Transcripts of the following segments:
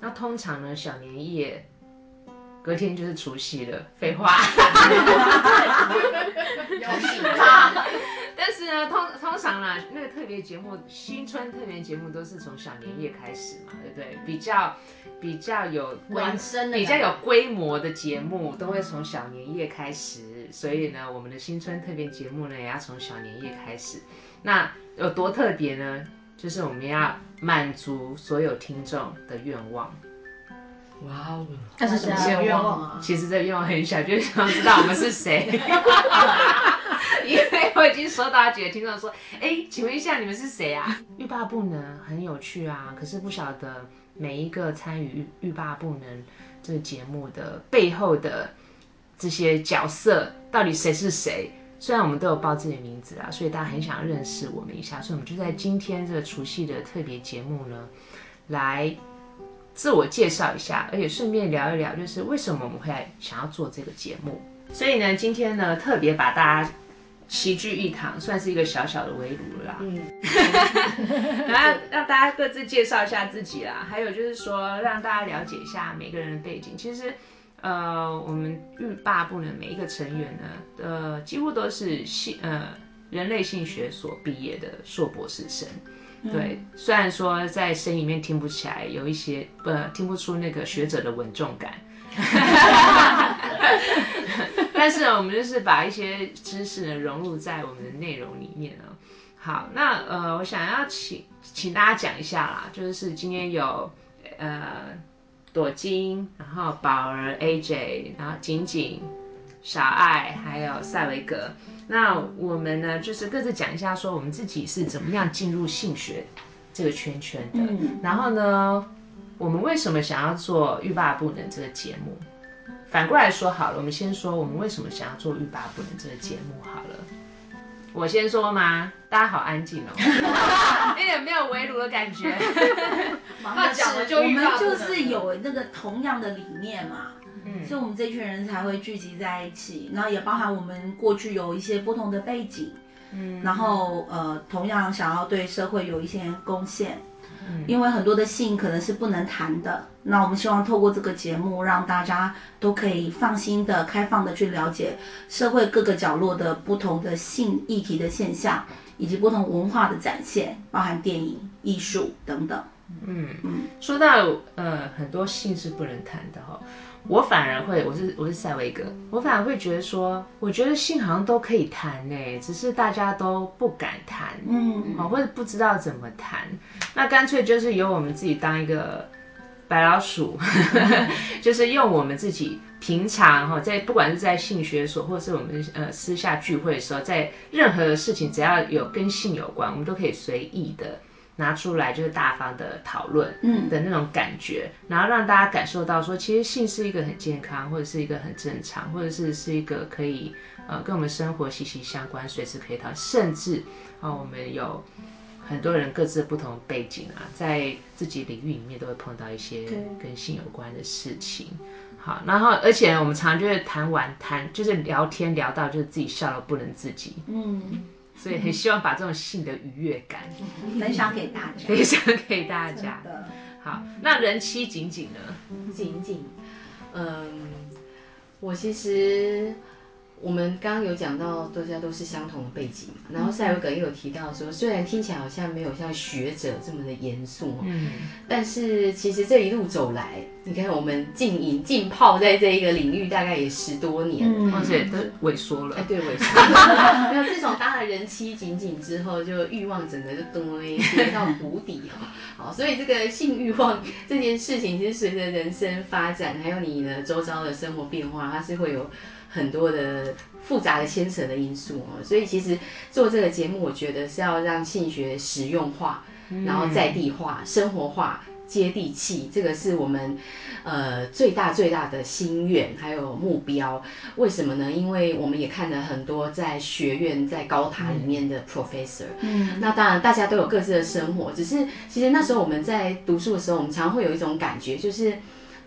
那通常呢，小年夜隔天就是除夕了。废话 但是呢，通通常啦，那个特别节目，新春特别节目都是从小年夜开始嘛，对不对？比较比较有规，比较有规模的节目都会从小年夜开始。所以呢，我们的新春特别节目呢，也要从小年夜开始。那有多特别呢？就是我们要满足所有听众的愿望。哇哦！那是什么愿望啊？其实这个愿望很小，就是想知道我们是谁。因为我已经收到几个听众说：“哎，请问一下，你们是谁啊？”欲罢不能，很有趣啊。可是不晓得每一个参与欲罢不能这个节目的背后的这些角色，到底谁是谁？虽然我们都有报自己的名字啊，所以大家很想要认识我们一下，所以我们就在今天这个除夕的特别节目呢，来自我介绍一下，而且顺便聊一聊，就是为什么我们会想要做这个节目。所以呢，今天呢，特别把大家齐聚一堂，算是一个小小的围炉了啦。嗯，然后让大家各自介绍一下自己啦，还有就是说让大家了解一下每个人的背景。其实。呃，我们欲罢不能每一个成员呢，呃，几乎都是性呃人类性学所毕业的硕博士生。对，嗯、虽然说在声音里面听不起来有一些呃听不出那个学者的稳重感，但是我们就是把一些知识呢融入在我们的内容里面呢。好，那呃，我想要请请大家讲一下啦，就是今天有呃。朵金，然后宝儿 AJ，然后景景、小爱，还有赛维格。那我们呢，就是各自讲一下，说我们自己是怎么样进入性学这个圈圈的。嗯、然后呢，我们为什么想要做欲罢不能这个节目？反过来说好了，我们先说我们为什么想要做欲罢不能这个节目好了。我先说吗？大家好安静哦，一点没有围炉的感觉。那讲了就我们就是有那个同样的理念嘛，嗯，所以我们这群人才会聚集在一起，然后也包含我们过去有一些不同的背景，嗯，然后呃，同样想要对社会有一些贡献。因为很多的性可能是不能谈的，那我们希望透过这个节目，让大家都可以放心的、开放的去了解社会各个角落的不同的性议题的现象，以及不同文化的展现，包含电影、艺术等等。嗯嗯，说到呃，很多性是不能谈的哈。我反而会，我是我是赛维格，我反而会觉得说，我觉得性好像都可以谈呢，只是大家都不敢谈，嗯，好，或者不知道怎么谈，那干脆就是由我们自己当一个白老鼠，就是用我们自己平常哈，在不管是在性学所，或是我们呃私下聚会的时候，在任何的事情只要有跟性有关，我们都可以随意的。拿出来就是大方的讨论，嗯的那种感觉，嗯、然后让大家感受到说，其实性是一个很健康，或者是一个很正常，或者是是一个可以呃跟我们生活息息相关，随时可以讨论，甚至啊、呃、我们有很多人各自不同背景啊，在自己领域里面都会碰到一些跟性有关的事情。好，然后而且我们常常就是谈完谈就是聊天聊到就是自己笑到不能自己，嗯。所以很希望把这种性的愉悦感 分享给大家，分享给大家。好，那人妻景景呢？景景，嗯，我其实。我们刚刚有讲到，大家都是相同的背景嘛。然后赛维格也有提到说，虽然听起来好像没有像学者这么的严肃，嗯，但是其实这一路走来，你看我们浸淫浸泡在这一个领域，大概也十多年，而且都萎缩了。哎，对，萎缩了。没有，自从当了人妻仅仅之后，就欲望整个就堆跌到谷底哈。好，所以这个性欲望这件事情，其实随着人生发展，还有你的周遭的生活变化，它是会有。很多的复杂的牵扯的因素哦，所以其实做这个节目，我觉得是要让性学实用化，然后在地化、生活化。接地气，这个是我们呃最大最大的心愿，还有目标。为什么呢？因为我们也看了很多在学院、在高塔里面的 professor。嗯，那当然大家都有各自的生活，只是其实那时候我们在读书的时候，我们常常会有一种感觉，就是。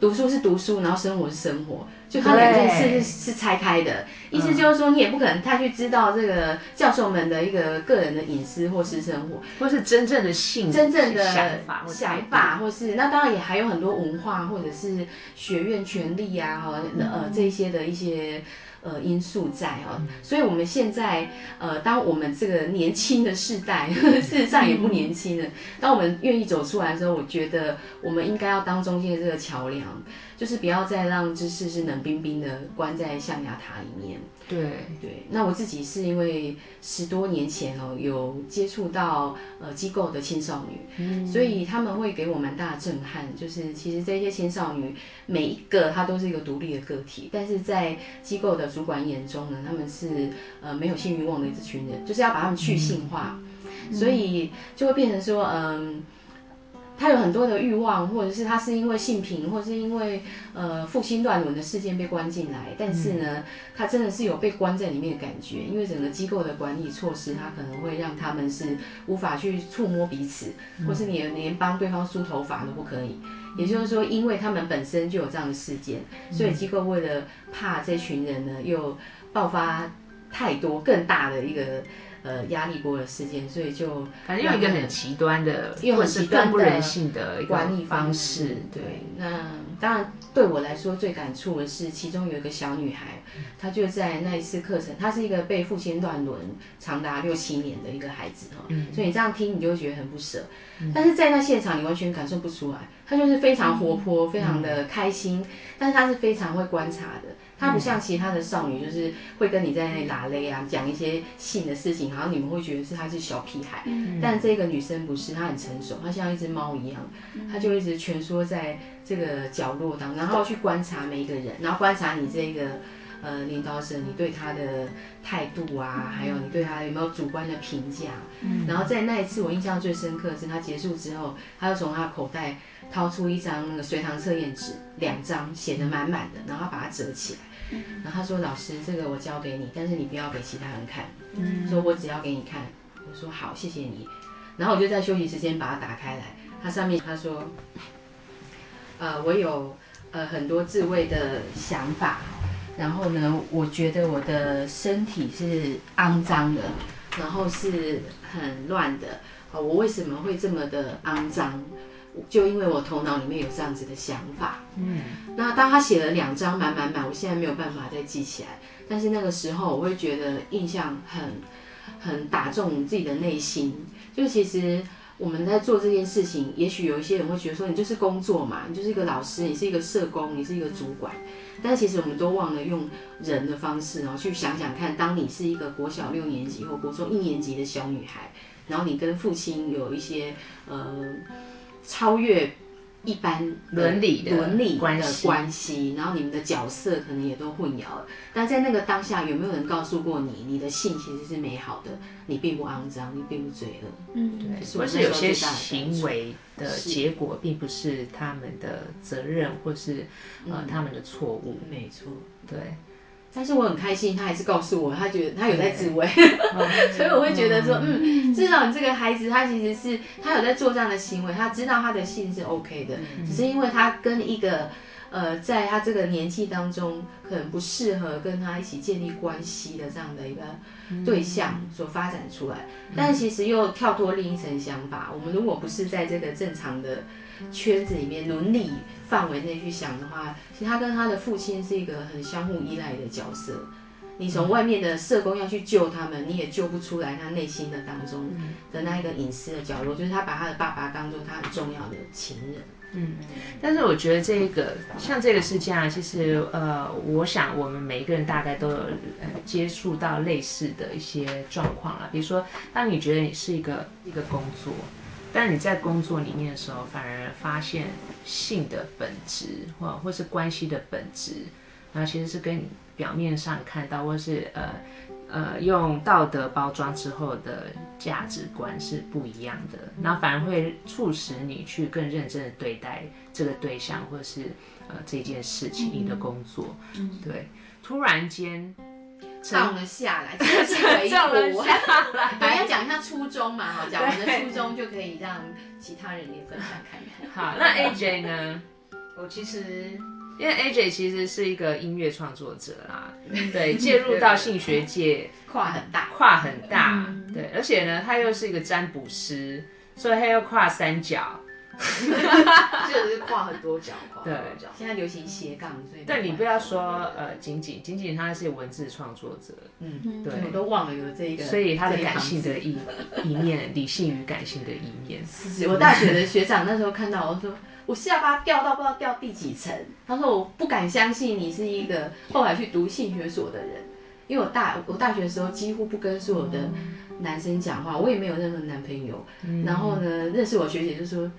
读书是读书，然后生活是生活，就他两件事是是拆开的。意思就是说，你也不可能太去知道这个教授们的一个个人的隐私或私生活，或是真正的性、真正的想法、想法，或是那当然也还有很多文化或者是学院权利啊，和呃这些的一些。呃，因素在哈、哦，所以我们现在呃，当我们这个年轻的世代，呵 呵事实上也不年轻了。当我们愿意走出来的时候，我觉得我们应该要当中间的这个桥梁，就是不要再让知识是冷冰冰的关在象牙塔里面。对对，那我自己是因为十多年前哦，有接触到呃机构的青少女，嗯，所以他们会给我蛮大的震撼。就是其实这些青少女每一个她都是一个独立的个体，但是在机构的主管眼中呢，他们是呃没有性欲望的一群人，就是要把他们去性化，嗯，所以就会变成说嗯。他有很多的欲望，或者是他是因为性平，或者是因为呃父亲乱伦的事件被关进来，但是呢，他真的是有被关在里面的感觉，因为整个机构的管理措施，他可能会让他们是无法去触摸彼此，或是你连帮对方梳头发都不可以。也就是说，因为他们本身就有这样的事件，所以机构为了怕这群人呢又爆发太多更大的一个。呃，压力锅的事件，所以就反正用一个很极端的，又很极端不人性的管理方式。对，那当然对我来说最感触的是，其中有一个小女孩，她就在那一次课程，她是一个被父亲乱伦长达六七年的一个孩子哈，嗯，所以你这样听，你就会觉得很不舍。嗯，但是在那现场，你完全感受不出来，她就是非常活泼，非常的开心，但是她是非常会观察的。她不像其他的少女，就是会跟你在那里拉勒啊，讲一些性的事情，好像你们会觉得是她是小屁孩。嗯。但这个女生不是，她很成熟，她像一只猫一样，她就一直蜷缩在这个角落当中，然后去观察每一个人，然后观察你这个呃领导者，你对她的态度啊，还有你对她有没有主观的评价。嗯。然后在那一次，我印象最深刻的是她结束之后，她就从她口袋掏出一张那个随堂测验纸，两张写的满满的，然后把它折起来。然后他说：“老师，这个我交给你，但是你不要给其他人看。嗯，说我只要给你看。我说好，谢谢你。然后我就在休息时间把它打开来，它上面他说，呃，我有呃很多自慰的想法。然后呢，我觉得我的身体是肮脏的，然后是很乱的。呃，我为什么会这么的肮脏？”就因为我头脑里面有这样子的想法，嗯，那当他写了两张满满满，我现在没有办法再记起来，但是那个时候我会觉得印象很很打中自己的内心。就其实我们在做这件事情，也许有一些人会觉得说，你就是工作嘛，你就是一个老师，你是一个社工，你是一个主管，但是其实我们都忘了用人的方式哦，去想想看，当你是一个国小六年级或国中一年级的小女孩，然后你跟父亲有一些呃。超越一般伦理的伦理的关系，然后你们的角色可能也都混淆了。但在那个当下，有没有人告诉过你，你的性其实是美好的，你并不肮脏，你并不罪恶？嗯，对。或是有些行为的结果，并不是他们的责任，或是呃他们的错误。没错，对。但是我很开心，他还是告诉我，他觉得他有在自慰，所以我会觉得说，嗯，至少你这个孩子，他其实是他有在做这样的行为，他知道他的性是 OK 的，只是因为他跟一个，呃，在他这个年纪当中，可能不适合跟他一起建立关系的这样的一个对象所发展出来，但其实又跳脱另一层想法，我们如果不是在这个正常的。圈子里面伦理范围内去想的话，其实他跟他的父亲是一个很相互依赖的角色。你从外面的社工要去救他们，你也救不出来他内心的当中的那一个隐私的角落，就是他把他的爸爸当做他很重要的情人。嗯，但是我觉得这个像这个事件啊，其实呃，我想我们每一个人大概都有呃接触到类似的一些状况啦。比如说，当你觉得你是一个一个工作。但你在工作里面的时候，反而发现性的本质，或或是关系的本质，然后其实是跟你表面上看到，或是呃呃用道德包装之后的价值观是不一样的，然后反而会促使你去更认真的对待这个对象或是呃这件事情，你的工作，嗯，对，突然间。放了下来，这是回顾。对，要讲一下初衷嘛，哈，讲完的初衷就可以让其他人也分享看看。好，那 AJ 呢？我其实因为 AJ 其实是一个音乐创作者啦，对，介入到性学界 跨很大，跨很大，对，而且呢，他又是一个占卜师，所以他又跨三角。就 是跨很多角，对，现在流行斜杠，所以对，你不要说呃，仅仅仅仅他是文字创作者，嗯，对，我都忘了有这一个，所以他的感性的一一面，理性与感性的一面。是我大学的学长那时候看到我说，我下巴掉到不知道掉第几层，他说我不敢相信你是一个后来去读性学所的人，因为我大我大学的时候几乎不跟所有的男生讲话，我也没有任何男朋友，然后呢，认识我学姐就说。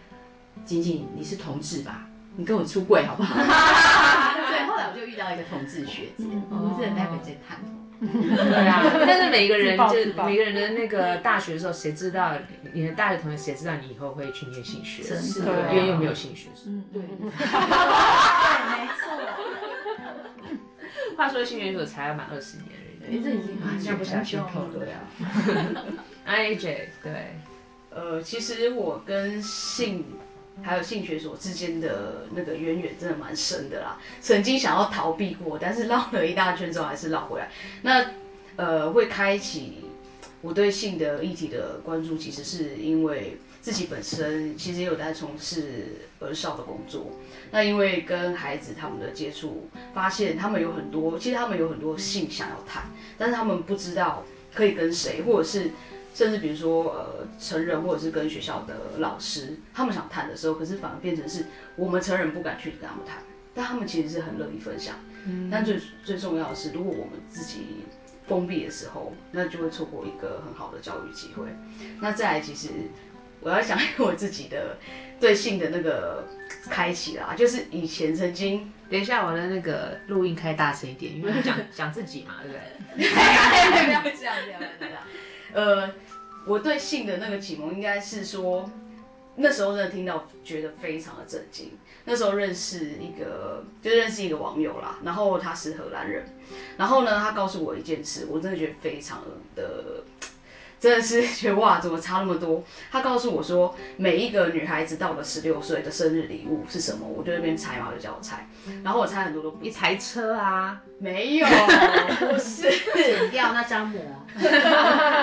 仅仅你是同志吧？你跟我出柜好不好？对，后来我就遇到一个同志学姐，我们是待会再探讨。对啊，但是每个人就每个人的那个大学的时候，谁知道你的大学同学谁知道你以后会去念性学？是，因为又没有性学。嗯，对，对，没错。话说性学所才要满二十年而已，哎，这已经像不像胸口对啊？AJ 对，呃，其实我跟性。还有性学所之间的那个渊源真的蛮深的啦，曾经想要逃避过，但是绕了一大圈之后还是绕回来。那呃，会开启我对性的议题的关注，其实是因为自己本身其实也有在从事儿少的工作。那因为跟孩子他们的接触，发现他们有很多，其实他们有很多性想要谈，但是他们不知道可以跟谁，或者是。甚至比如说，呃，成人或者是跟学校的老师，他们想谈的时候，可是反而变成是我们成人不敢去跟他们谈，但他们其实是很乐意分享。嗯，但最最重要的是，如果我们自己封闭的时候，那就会错过一个很好的教育机会。那再来，其实我要想我自己的对性的那个开启啦，就是以前曾经，等一下我的那个录音开大声一点，因为讲讲自己嘛，对不对？不要这样，这样，这样。呃，我对性的那个启蒙应该是说，那时候真的听到觉得非常的震惊。那时候认识一个，就认识一个网友啦，然后他是荷兰人，然后呢，他告诉我一件事，我真的觉得非常的。真的是 觉得哇，怎么差那么多？他告诉我说，每一个女孩子到了十六岁的生日礼物是什么？我就在那边猜嘛，就叫我猜。然后我猜很多都一台车啊，没有，不是剪掉那张膜，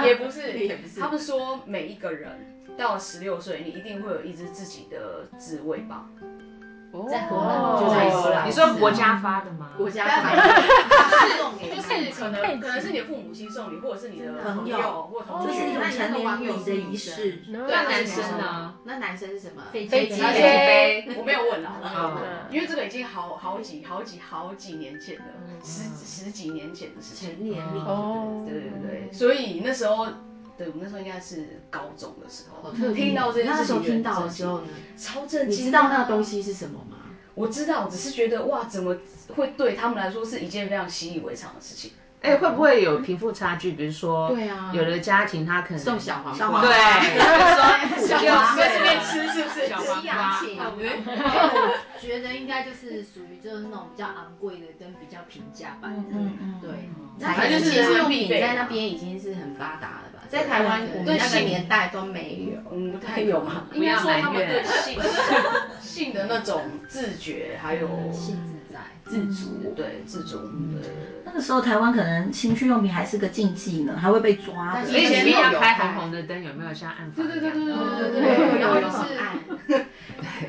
也不是，也不是。他们说每一个人到了十六岁，你一定会有一支自己的自慰棒。在荷兰就在荷兰，你说国家发的吗？国家发的，是就是可能可能是你的父母亲送你，或者是你的朋友或同学，就是一种成年礼的仪式。那男生呢？那男生是什么？飞机飞机杯？我没有问啊，我没有问，因为这个已经好好几好几好几年前的，十十几年前的事情。成年礼哦，对对对，所以那时候。对，我们那时候应该是高中的时候，听到这件事情，那时候听到的时候呢，超震惊。你知道那个东西是什么吗？我知道，只是觉得哇，怎么会对他们来说是一件非常习以为常的事情？哎，会不会有贫富差距？比如说，对啊，有的家庭他可能送小黄瓜，对，说小黄瓜这边吃是不是？小黄瓜，我觉得应该就是属于就是那种比较昂贵的跟比较平价版的，嗯嗯，对。那就是其实用品在那边已经是很发达了。在台湾，我们那个年代都没有，嗯，不太有嘛。应该说他们对性性的那种自觉，还有性自在、自主，对，自主。对。那个时候台湾可能情趣用品还是个禁忌呢，还会被抓。而且你要开红红的灯，有没有像暗房？对对对对对对对。然后就是暗，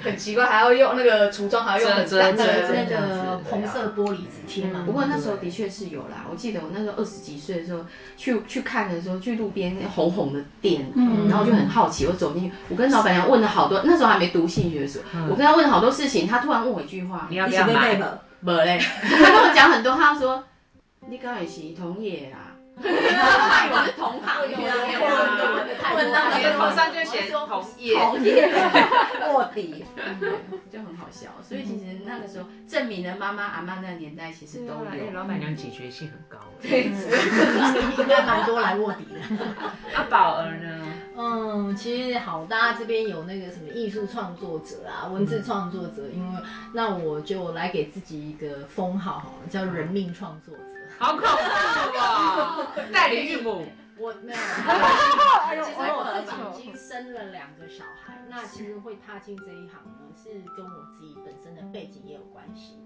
很奇怪，还要用那个橱窗，还要用很大的那个红色玻璃纸贴嘛。不过那时候的确是有啦，我记得我那时候二十几岁的时候去去看的时候，去路边。红红的店，嗯、然后就很好奇，我走进去，我跟老板娘问了好多，那时候还没读性学的时候、我跟他问了好多事情，他突然问我一句话：“你要不要买？”没嘞，他跟我讲很多，他说：“你刚也是同业啦，我是同行，有问到你的头上就写同业，同业卧底，就很好笑。所以其实那个时候证明了妈妈阿妈那个年代其实都有，老板娘解决性很高，对，应该蛮多来卧底的。那宝儿呢？嗯，其实好，大家这边有那个什么艺术创作者啊，文字创作者，因为那我就来给自己一个封号好了，叫人命创作者。好恐怖啊！代理孕母。我没有，其实我自己已经生了两个小孩，那其实会踏进这一行呢，是跟我自己本身的背景也有关系。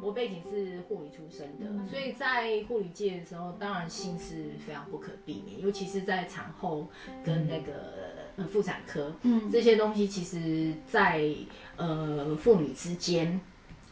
我背景是护理出身的，所以在护理界的时候，当然性是非常不可避免，尤其是在产后跟那个妇产科，嗯，这些东西其实在呃妇女之间。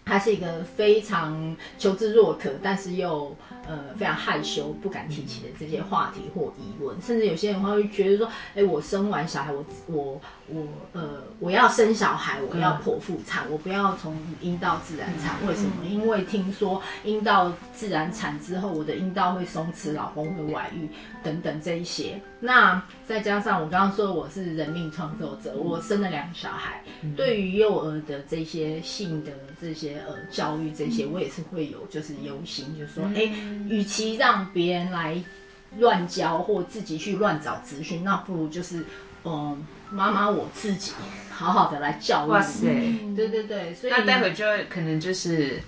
他是一个非常求知若渴，但是又呃非常害羞、不敢提起的这些话题或疑问，甚至有些人会觉得说：“哎，我生完小孩，我我我呃我要生小孩，我要剖腹产，我不要从阴道自然产，为什么？因为听说阴道自然产之后，我的阴道会松弛，老公会外遇等等这一些。那再加上我刚刚说我是人命创作者，我生了两个小孩，对于幼儿的这些性的这些。呃，教育这些我也是会有，就是忧心，就是说，哎，与其让别人来乱教或自己去乱找资讯，那不如就是，嗯，妈妈我自己好好的来教育。哇塞，对对对，所以那待会就可能就是。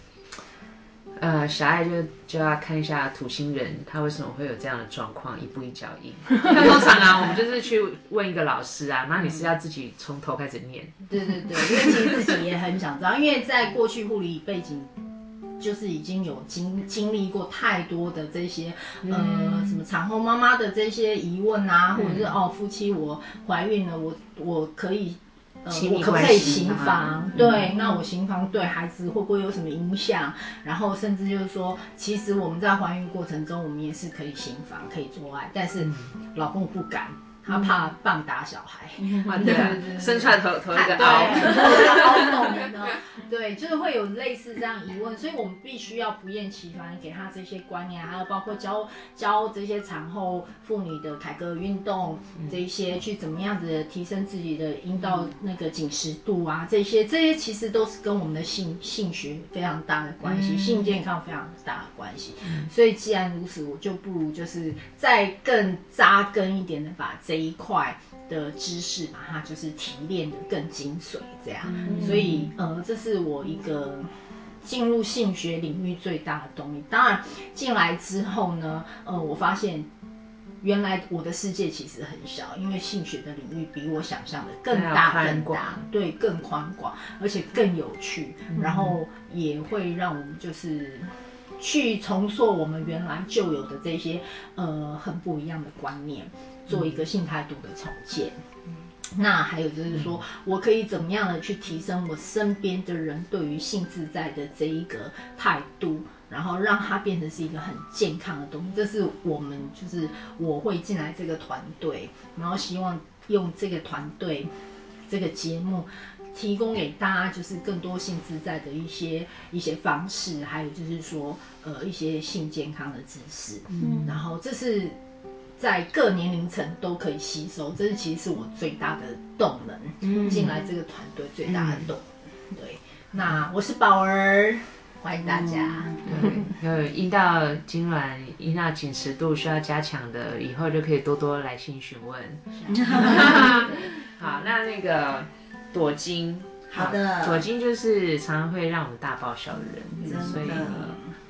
呃，小爱就就要看一下土星人他为什么会有这样的状况，一步一脚印。那 通常啊，我们就是去问一个老师啊，那你是要自己从头开始念。对对对，因为其实自己也很想知道，因为在过去护理背景，就是已经有经经历过太多的这些呃什么产后妈妈的这些疑问啊，或者是哦夫妻我怀孕了，我我可以。呃，我可不可以行房？对，嗯、那我行房对孩子会不会有什么影响？然后甚至就是说，其实我们在怀孕过程中，我们也是可以行房，可以做爱，但是老公不敢。他怕棒打小孩，对对对，生出来头头一个凹，对，就是会有类似这样疑问，所以我们必须要不厌其烦给他这些观念，还有包括教教这些产后妇女的凯格尔运动，这一些去怎么样子提升自己的阴道那个紧实度啊，这些这些其实都是跟我们的性性学非常大的关系，性健康非常大的关系。所以既然如此，我就不如就是再更扎根一点的把这。这一块的知识，把它就是提炼的更精髓，这样。嗯、所以，呃，这是我一个进入性学领域最大的动力。当然，进来之后呢，呃，我发现原来我的世界其实很小，因为性学的领域比我想象的更大更大，对，更宽广，而且更有趣，嗯、然后也会让我们就是去重塑我们原来就有的这些呃很不一样的观念。做一个性态度的重建，嗯、那还有就是说，我可以怎么样的去提升我身边的人对于性自在的这一个态度，然后让它变成是一个很健康的东西。这是我们就是我会进来这个团队，然后希望用这个团队这个节目提供给大家，就是更多性自在的一些一些方式，还有就是说呃一些性健康的知识。嗯，然后这是。在各年龄层都可以吸收，这是其实是我最大的动能。嗯，进来这个团队最大的动能。对，那我是宝儿，欢迎大家。嗯、对，有阴道痉挛、阴道紧实度需要加强的，以后就可以多多来信询问。好，那那个朵金，好的，朵金就是常常会让我们大爆笑的人，真的所以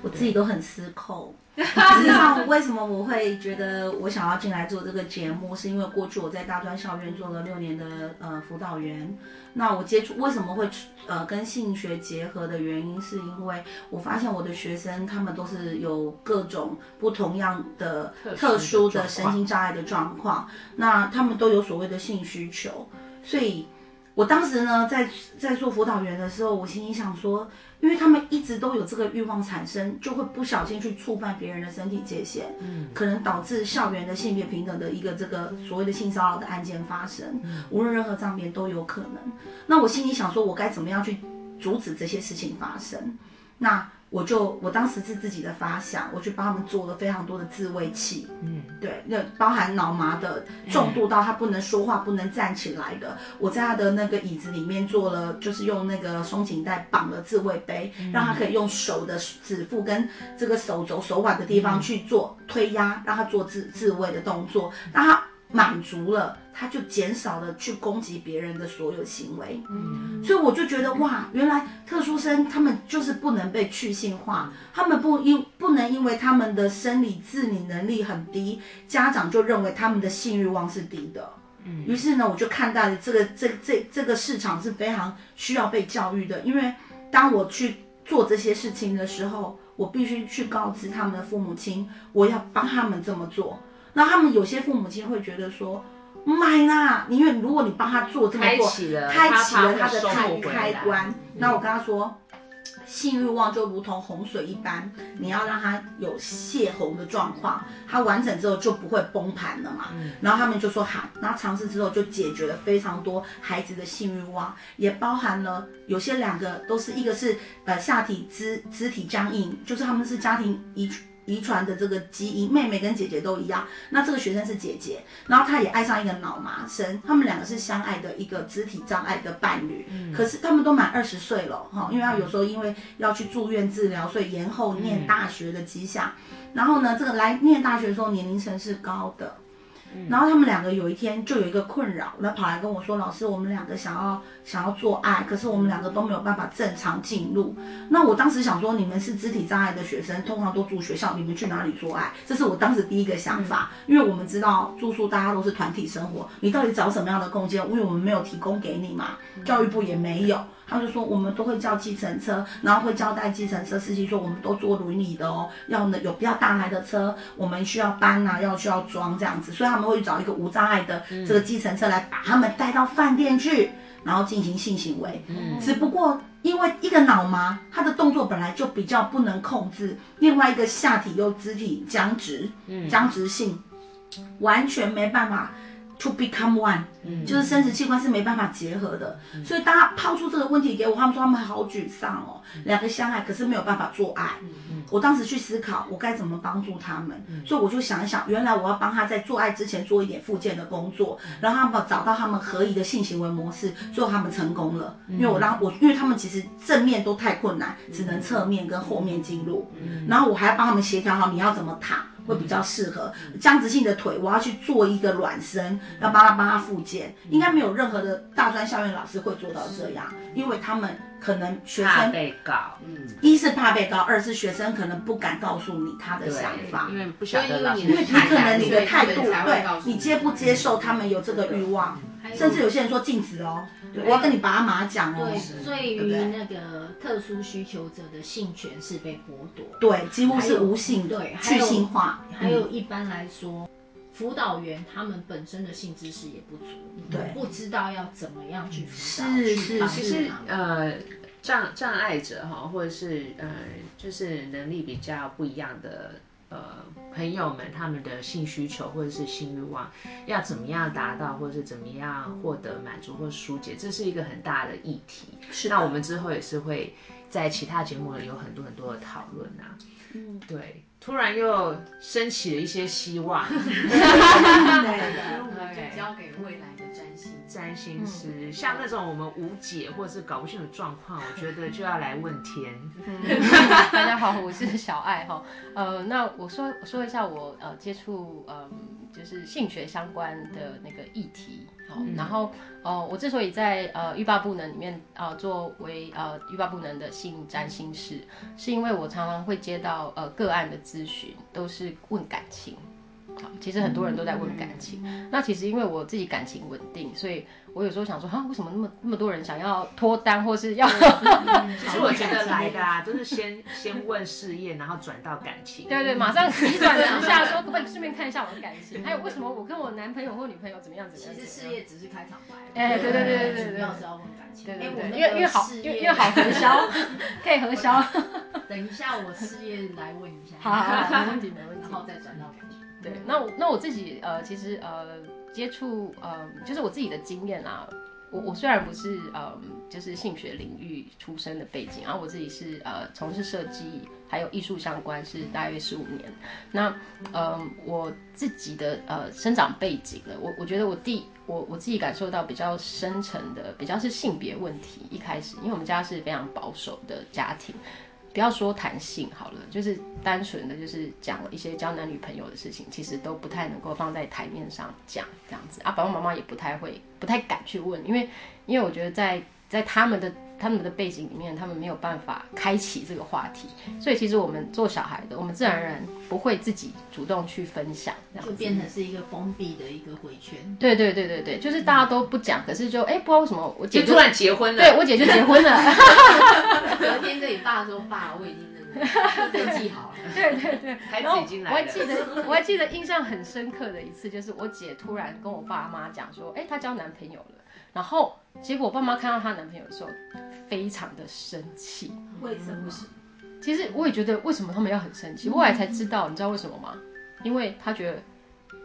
我自己都很失控。实际上，为什么我会觉得我想要进来做这个节目，是因为过去我在大专校院做了六年的呃辅导员。那我接触为什么会呃跟性学结合的原因，是因为我发现我的学生他们都是有各种不同样的特殊的身心障碍的状况，那他们都有所谓的性需求，所以。我当时呢，在在做辅导员的时候，我心里想说，因为他们一直都有这个欲望产生，就会不小心去触犯别人的身体界限，嗯，可能导致校园的性别平等的一个这个所谓的性骚扰的案件发生，嗯，无论任何方面都有可能。那我心里想说，我该怎么样去阻止这些事情发生？那。我就我当时是自己的发想，我去帮他们做了非常多的自慰器，嗯，对，那包含脑麻的重度到他不能说话、不能站起来的，我在他的那个椅子里面做了，就是用那个松紧带绑了自慰杯，让他可以用手的指腹跟这个手肘、手腕的地方去做推压，让他做自自慰的动作，让他。满足了，他就减少了去攻击别人的所有行为。嗯，所以我就觉得哇，原来特殊生他们就是不能被去性化，他们不因不能因为他们的生理自理能力很低，家长就认为他们的性欲望是低的。嗯，于是呢，我就看到了这个这这这个市场是非常需要被教育的，因为当我去做这些事情的时候，我必须去告知他们的父母亲，我要帮他们这么做。那他们有些父母亲会觉得说，买啦，因为如果你帮他做这么做，开启了，他的开开关。那我跟他说，性欲望就如同洪水一般，你要让他有泄洪的状况，他完整之后就不会崩盘了嘛。然后他们就说好，然后尝试之后就解决了非常多孩子的性欲望，也包含了有些两个都是一个是呃下体肢肢体僵硬，就是他们是家庭遗遗传的这个基因，妹妹跟姐姐都一样。那这个学生是姐姐，然后她也爱上一个脑麻生，他们两个是相爱的一个肢体障碍的伴侣。嗯、可是他们都满二十岁了哈，因为他有时候因为要去住院治疗，所以延后念大学的迹象。嗯、然后呢，这个来念大学的时候年龄层是高的。然后他们两个有一天就有一个困扰，那跑来跟我说：“老师，我们两个想要想要做爱，可是我们两个都没有办法正常进入。”那我当时想说：“你们是肢体障碍的学生，通常都住学校，你们去哪里做爱？”这是我当时第一个想法，因为我们知道住宿大家都是团体生活，你到底找什么样的空间？因为我们没有提供给你嘛，教育部也没有。他就说，我们都会叫计程车，然后会交代计程车司机说，我们都坐轮椅的哦，要呢有比较大台的车，我们需要搬啊，要需要装这样子，所以他们会找一个无障碍的这个计程车来把他们带到饭店去，然后进行性行为。嗯，只不过因为一个脑麻，他的动作本来就比较不能控制，另外一个下体又肢体僵直，嗯，僵直性，完全没办法。To become one，嗯，就是生殖器官是没办法结合的，嗯，所以当他抛出这个问题给我，他们说他们好沮丧哦，两个相爱可是没有办法做爱。嗯，我当时去思考我该怎么帮助他们，嗯，所以我就想一想，原来我要帮他在做爱之前做一点附件的工作，让他们找到他们合宜的性行为模式，最后他们成功了。因为我让我，因为他们其实正面都太困难，只能侧面跟后面进入，然后我还要帮他们协调好你要怎么躺。会比较适合僵直性的腿，我要去做一个软身，要帮他帮他复健，应该没有任何的大专校院老师会做到这样，因为他们可能学生被告，嗯，一是怕被告，二是学生可能不敢告诉你他的想法，因为不晓得老师，因为你可能你的态度，对，你。接不接受他们有这个欲望。甚至有些人说禁止哦，我要跟你爸妈讲哦。对，对。于那个特殊需求者的性权是被剥夺，对，几乎是无性，对，去性化。还有一般来说，辅导员他们本身的性知识也不足，对，不知道要怎么样去辅导。是是，其实呃，障障碍者哈，或者是呃，就是能力比较不一样的。呃，朋友们他们的性需求或者是性欲望要怎么样达到，或者是怎么样获得满足或疏解，这是一个很大的议题。是，那我们之后也是会在其他节目里有很多很多的讨论啊。嗯，对，突然又升起了一些希望。对交给未来的占星占星师，嗯、像那种我们无解或者是搞不清楚状况，我觉得就要来问天。大家好，我是小爱哈。呃，那我说我说一下我呃接触呃就是性学相关的那个议题。好，嗯、然后呃我之所以在呃欲罢不能里面啊、呃、作为呃欲罢不能的性占星师，是因为我常常会接到呃个案的咨询，都是问感情。好，其实很多人都在问感情。嗯、那其实因为我自己感情稳定，所以我有时候想说，哈，为什么那么那么多人想要脱单，或是要？其实我觉得来的啊，就是先先问事业，然后转到感情。对对，马上急转直下，说 可不可以顺便看一下我的感情？还有为什么我跟我男朋友或女朋友怎么样怎么样？其实事业只是开场白。哎，对对对对对，主要是要问感情。对对对，因为因为好，因为因为好核销，可以核销。等一下我事业来问一下。好好好，没问题没问题。然后再转到感情。对，那我那我自己呃，其实呃，接触呃，就是我自己的经验啦。我我虽然不是呃，就是性学领域出身的背景，然后我自己是呃从事设计还有艺术相关是大约十五年。那呃，我自己的呃生长背景呢，我我觉得我第我我自己感受到比较深层的，比较是性别问题。一开始，因为我们家是非常保守的家庭。不要说弹性好了，就是单纯的，就是讲一些交男女朋友的事情，其实都不太能够放在台面上讲这样子啊。爸爸妈妈也不太会，不太敢去问，因为因为我觉得在在他们的他们的背景里面，他们没有办法开启这个话题，所以其实我们做小孩的，我们自然而然不会自己主动去分享，就变成是一个封闭的一个回圈。对对对对对，就是大家都不讲，可是就哎，不知道为什么我姐就突然结婚了，对我姐就结婚了。隔天跟你爸说，爸，我已经那个登记好了。对对对，孩子已经来了。我还记得，我还记得印象很深刻的一次，就是我姐突然跟我爸妈讲说，哎，她交男朋友了。然后结果我爸妈看到她男朋友的时候，非常的生气。为什么？其实我也觉得，为什么他们要很生气？后来才知道，你知道为什么吗？因为他觉得，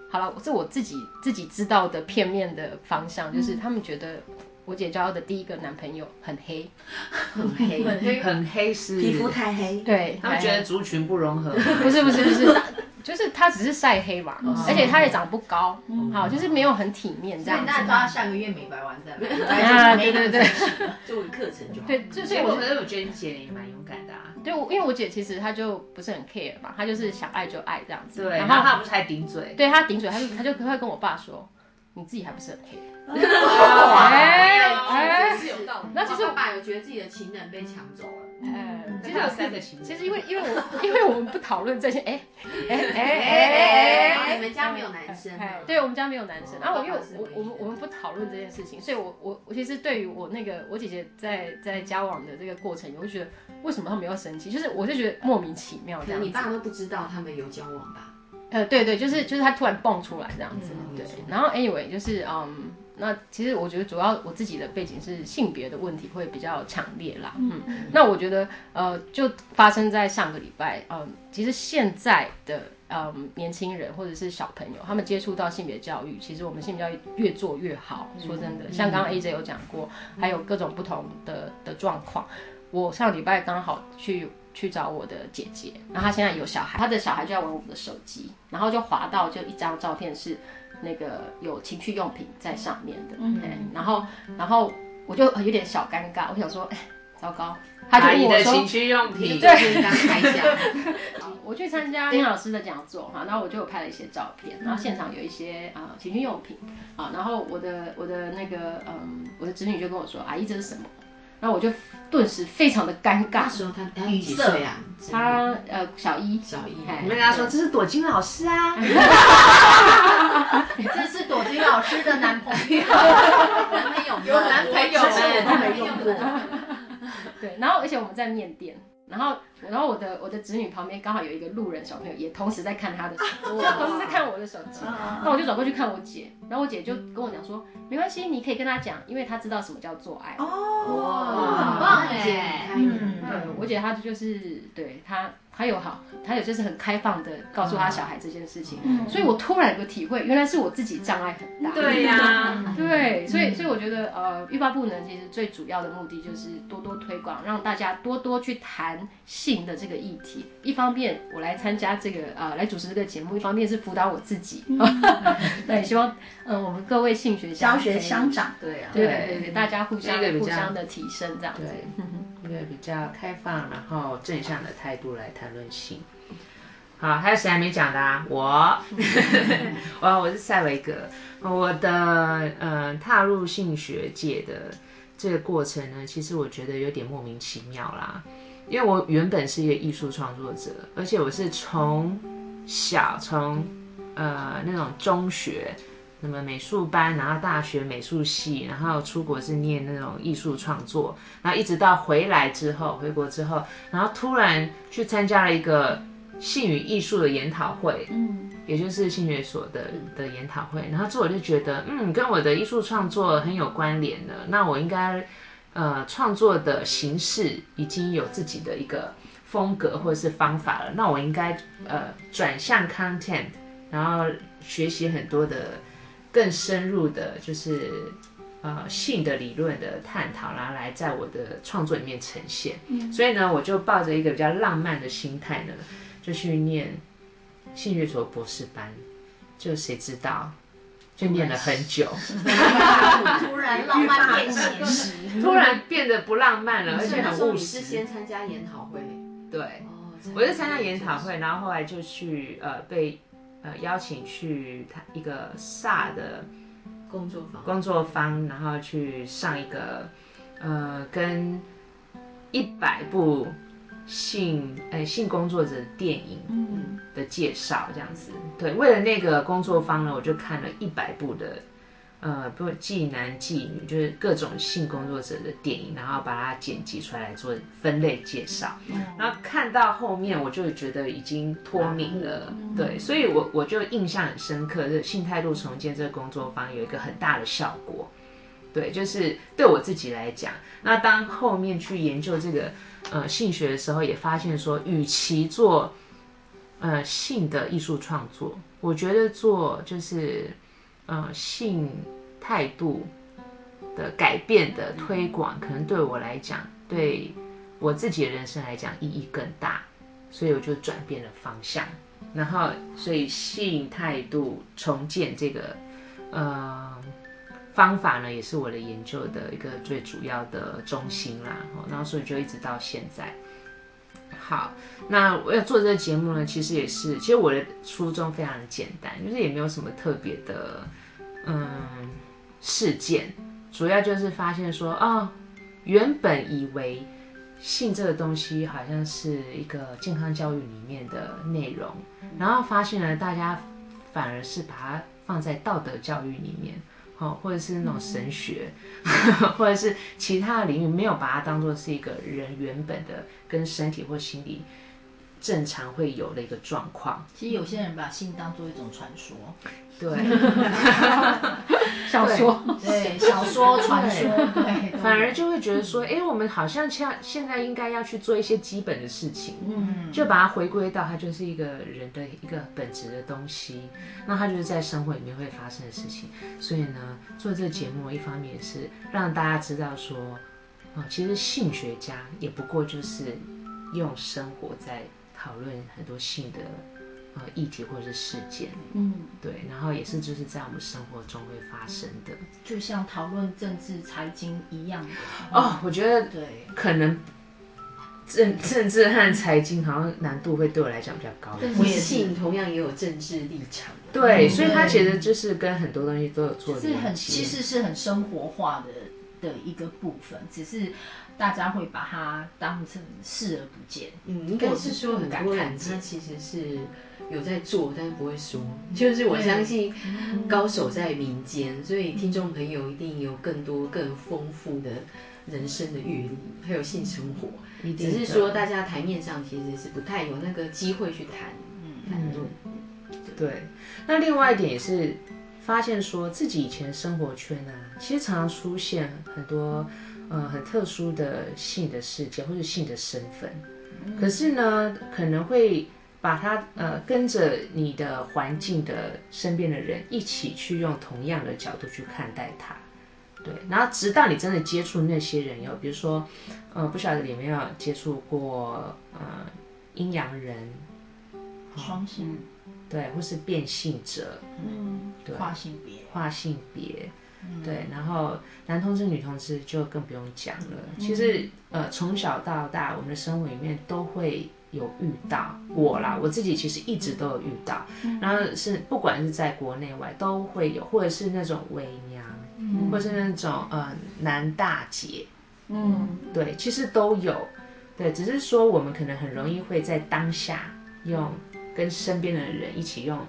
好了，这我自己自己知道的片面的方向，就是他们觉得。我姐交的第一个男朋友很黑，很黑，很黑，很黑是皮肤太黑。对，他们觉得族群不融合。不是不是不是，就是他只是晒黑嘛，而且他也长不高，好，就是没有很体面这样。那他下个月美白完再来。啊，对对对，就个课程就好。对，就是我觉得我觉得你姐也蛮勇敢的啊。对，因为我姐其实她就不是很 care 嘛，她就是想爱就爱这样子。对，然后她不是还顶嘴？对，她顶嘴，她就她就会跟我爸说，你自己还不是很黑。哎哎，是有道理。那其实我爸有觉得自己的情人被抢走了。哎，其实有三个情人。其实因为因为我因为我们不讨论这些。哎哎哎哎哎，你们家没有男生？对，我们家没有男生。然后我因为我我们我们不讨论这件事情，所以我我我其实对于我那个我姐姐在在交往的这个过程，我就觉得为什么他们要生气？就是我就觉得莫名其妙这样。你爸都不知道他们有交往吧？呃，对对，就是就是他突然蹦出来这样子。对，然后 anyway 就是嗯。那其实我觉得主要我自己的背景是性别的问题会比较强烈啦，嗯，那我觉得呃就发生在上个礼拜，嗯，其实现在的嗯年轻人或者是小朋友，他们接触到性别教育，其实我们性别教育越做越好，说真的，像刚刚 AJ 有讲过，还有各种不同的的状况。我上礼拜刚好去去找我的姐姐，然后她现在有小孩，她的小孩就在玩我们的手机，然后就滑到就一张照片是。那个有情趣用品在上面的，嗯，然后，然后我就有点小尴尬，我想说，哎，糟糕，他就问我说，情趣用品，对，刚开讲，我去参加丁老师的讲座哈，然后我就拍了一些照片，然后现场有一些啊情趣用品，啊，然后我的我的那个嗯，我的侄女就跟我说，阿姨这是什么？然后我就顿时非常的尴尬。那时候他他几岁啊？他呃小一。小一。你们跟他说这是朵金老师啊。这是朵金老师的男朋友。男朋友有男朋友我都没用过。对，然后而且我们在面店。然后，然后我的我的侄女旁边刚好有一个路人小朋友，也同时在看他的手机，就同时在看我的手机。那我就转过去看我姐，然后我姐就跟我讲说，没关系，你可以跟她讲，因为她知道什么叫做爱。哦，哇，很棒哎。嗯，对，我姐她就是对她。他有好，他有就是很开放的告诉他小孩这件事情，嗯、所以我突然有个体会，原来是我自己障碍很大。对呀、啊，对，所以所以我觉得呃，欲罢不能其实最主要的目的就是多多推广，让大家多多去谈性的这个议题。一方面我来参加这个呃来主持这个节目，一方面是辅导我自己。那也希望嗯、呃、我们各位性学教学相长，对啊，对对对，大家互相互相的提升这样子。对一个比较开放，然后正向的态度来谈论性。好，还有谁还没讲的啊？我，我我是塞维格。我的呃踏入性学界的这个过程呢，其实我觉得有点莫名其妙啦。因为我原本是一个艺术创作者，而且我是从小从呃那种中学。那么美术班，然后大学美术系，然后出国是念那种艺术创作，然后一直到回来之后，回国之后，然后突然去参加了一个性与艺术的研讨会，嗯，也就是性学所的的研讨会，然后之后我就觉得，嗯，跟我的艺术创作很有关联的，那我应该，呃，创作的形式已经有自己的一个风格或者是方法了，那我应该呃转向 content，然后学习很多的。更深入的，就是呃性的理论的探讨，然后来在我的创作里面呈现。嗯，所以呢，我就抱着一个比较浪漫的心态呢，就去念性学所博士班。就谁知道，就念了很久，突然浪漫变现实，突然变得不浪漫了，而且很务实。是先参加研讨会，对，哦、我是参加研讨会，然后后来就去呃被呃邀请去他一个 SA 的工作坊，工作坊，然后去上一个呃跟一百部。性诶、欸，性工作者的电影的介绍这样子，对，为了那个工作坊呢，我就看了一百部的，呃，不，妓男妓女，就是各种性工作者的电影，然后把它剪辑出来做分类介绍。然后看到后面，我就觉得已经脱敏了，对，所以我我就印象很深刻，这性态度重建这个工作坊有一个很大的效果，对，就是对我自己来讲，那当后面去研究这个。呃，性学的时候也发现说，与其做呃性的艺术创作，我觉得做就是呃性态度的改变的推广，可能对我来讲，对我自己的人生来讲意义更大，所以我就转变了方向。然后，所以性态度重建这个呃。方法呢，也是我的研究的一个最主要的中心啦，然后所以就一直到现在。好，那我要做这个节目呢，其实也是，其实我的初衷非常的简单，就是也没有什么特别的，嗯，事件，主要就是发现说，哦，原本以为性这个东西好像是一个健康教育里面的内容，然后发现呢大家反而是把它放在道德教育里面。哦，或者是那种神学，嗯、或者是其他的领域，没有把它当做是一个人原本的跟身体或心理正常会有的一个状况。其实有些人把性当做一种传说，对，小说，对，小说传说，对，反而就会觉得说，哎，我们好像像现在应该要去做一些基本的事情，嗯，就把它回归到它就是一个人的一个本质的东西，那它就是在生活里面会发生的事情。所以呢，做这个节目一方面是让大家知道说，哦，其实性学家也不过就是用生活在讨论很多性的。呃，议题或者是事件，嗯，对，然后也是就是在我们生活中会发生的，就像讨论政治、财经一样的。哦，我觉得对，可能政政治和财经好像难度会对我来讲比较高。但是性同样也有政治立场，对，嗯、所以他其实就是跟很多东西都有做是很其实是很生活化的的一个部分，只是。大家会把它当成视而不见。嗯，应该是说很多人他其实是有在做，但是不会说。就是我相信高手在民间，所以听众朋友一定有更多更丰富的人生的阅历，还有性生活。只是说大家台面上其实是不太有那个机会去谈，嗯，谈论。对。那另外一点也是发现说自己以前生活圈啊，其实常常出现很多。呃，很特殊的性的事件或者性的身份，可是呢，可能会把它呃跟着你的环境的身边的人一起去用同样的角度去看待它，对，然后直到你真的接触那些人有，比如说，呃，不晓得你有没有接触过呃阴阳人，双性，对，或是变性者，嗯，对，跨性别，跨性别。对，然后男同志、女同志就更不用讲了。其实，呃，从小到大，我们的生活里面都会有遇到我啦，我自己其实一直都有遇到。然后是不管是在国内外都会有，或者是那种伪娘，或者是那种呃男大姐，嗯，对，其实都有。对，只是说我们可能很容易会在当下用跟身边的人一起用。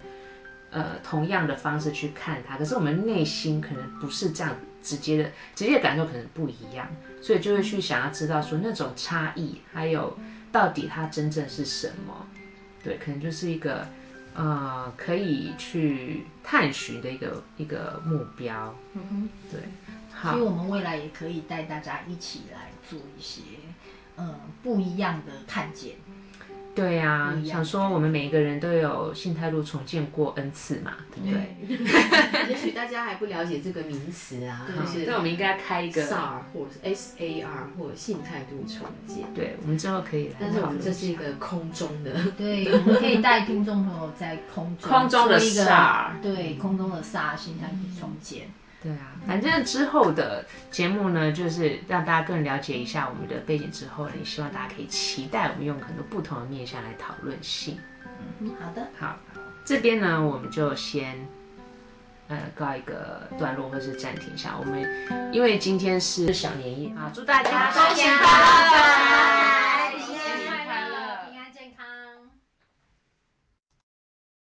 呃，同样的方式去看它，可是我们内心可能不是这样直接的，直接的感受可能不一样，所以就会去想要知道说那种差异，还有到底它真正是什么，对，可能就是一个呃可以去探寻的一个一个目标，嗯哼，对，好，所以我们未来也可以带大家一起来做一些呃不一样的看见。对呀、啊，想说我们每一个人都有性态度重建过 N 次嘛，对不对？也许大家还不了解这个名词啊，就是，那我们应该开一个 SAR 或者 S A R 或者性态度重建。对，我们之后可以来。但是我们这是一个空中的，对，我们可以带听众朋友在空中空中的 SAR，对，空中的 SAR 性态度重建。对啊，反正之后的节目呢，就是让大家更了解一下我们的背景之后呢，也希望大家可以期待我们用很多不同的面向来讨论性。嗯，好的，好，这边呢，我们就先呃告一个段落，或是暂停一下。我们因为今天是小年夜啊，祝大家恭喜发财。